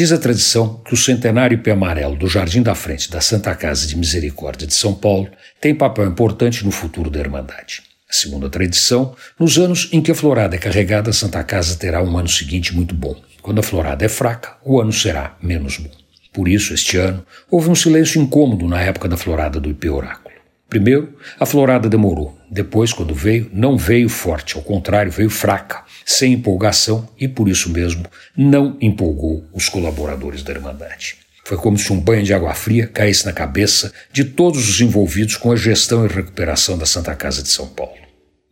Diz a tradição que o centenário pé amarelo do Jardim da Frente da Santa Casa de Misericórdia de São Paulo tem papel importante no futuro da Irmandade. Segundo a tradição, nos anos em que a florada é carregada, a Santa Casa terá um ano seguinte muito bom. Quando a florada é fraca, o ano será menos bom. Por isso, este ano, houve um silêncio incômodo na época da florada do IP Oráculo. Primeiro, a florada demorou. Depois, quando veio, não veio forte, ao contrário, veio fraca, sem empolgação e, por isso mesmo, não empolgou os colaboradores da Irmandade. Foi como se um banho de água fria caísse na cabeça de todos os envolvidos com a gestão e recuperação da Santa Casa de São Paulo.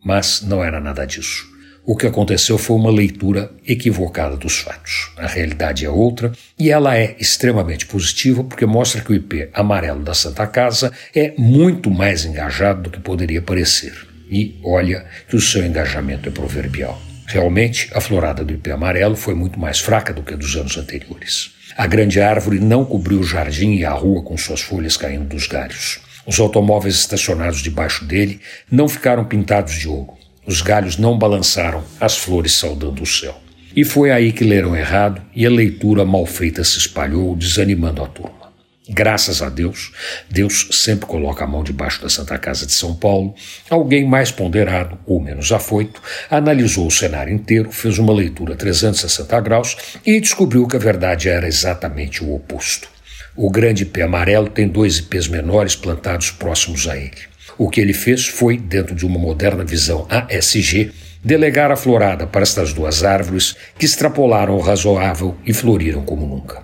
Mas não era nada disso. O que aconteceu foi uma leitura equivocada dos fatos. A realidade é outra e ela é extremamente positiva porque mostra que o IP amarelo da Santa Casa é muito mais engajado do que poderia parecer. E olha que o seu engajamento é proverbial. Realmente, a florada do IP amarelo foi muito mais fraca do que a dos anos anteriores. A grande árvore não cobriu o jardim e a rua com suas folhas caindo dos galhos. Os automóveis estacionados debaixo dele não ficaram pintados de ouro. Os galhos não balançaram, as flores saudando o céu. E foi aí que leram errado e a leitura mal feita se espalhou, desanimando a turma. Graças a Deus, Deus sempre coloca a mão debaixo da Santa Casa de São Paulo. Alguém mais ponderado ou menos afoito analisou o cenário inteiro, fez uma leitura 360 graus e descobriu que a verdade era exatamente o oposto. O grande pé amarelo tem dois ipês menores plantados próximos a ele. O que ele fez foi, dentro de uma moderna visão ASG, delegar a florada para estas duas árvores que extrapolaram o razoável e floriram como nunca.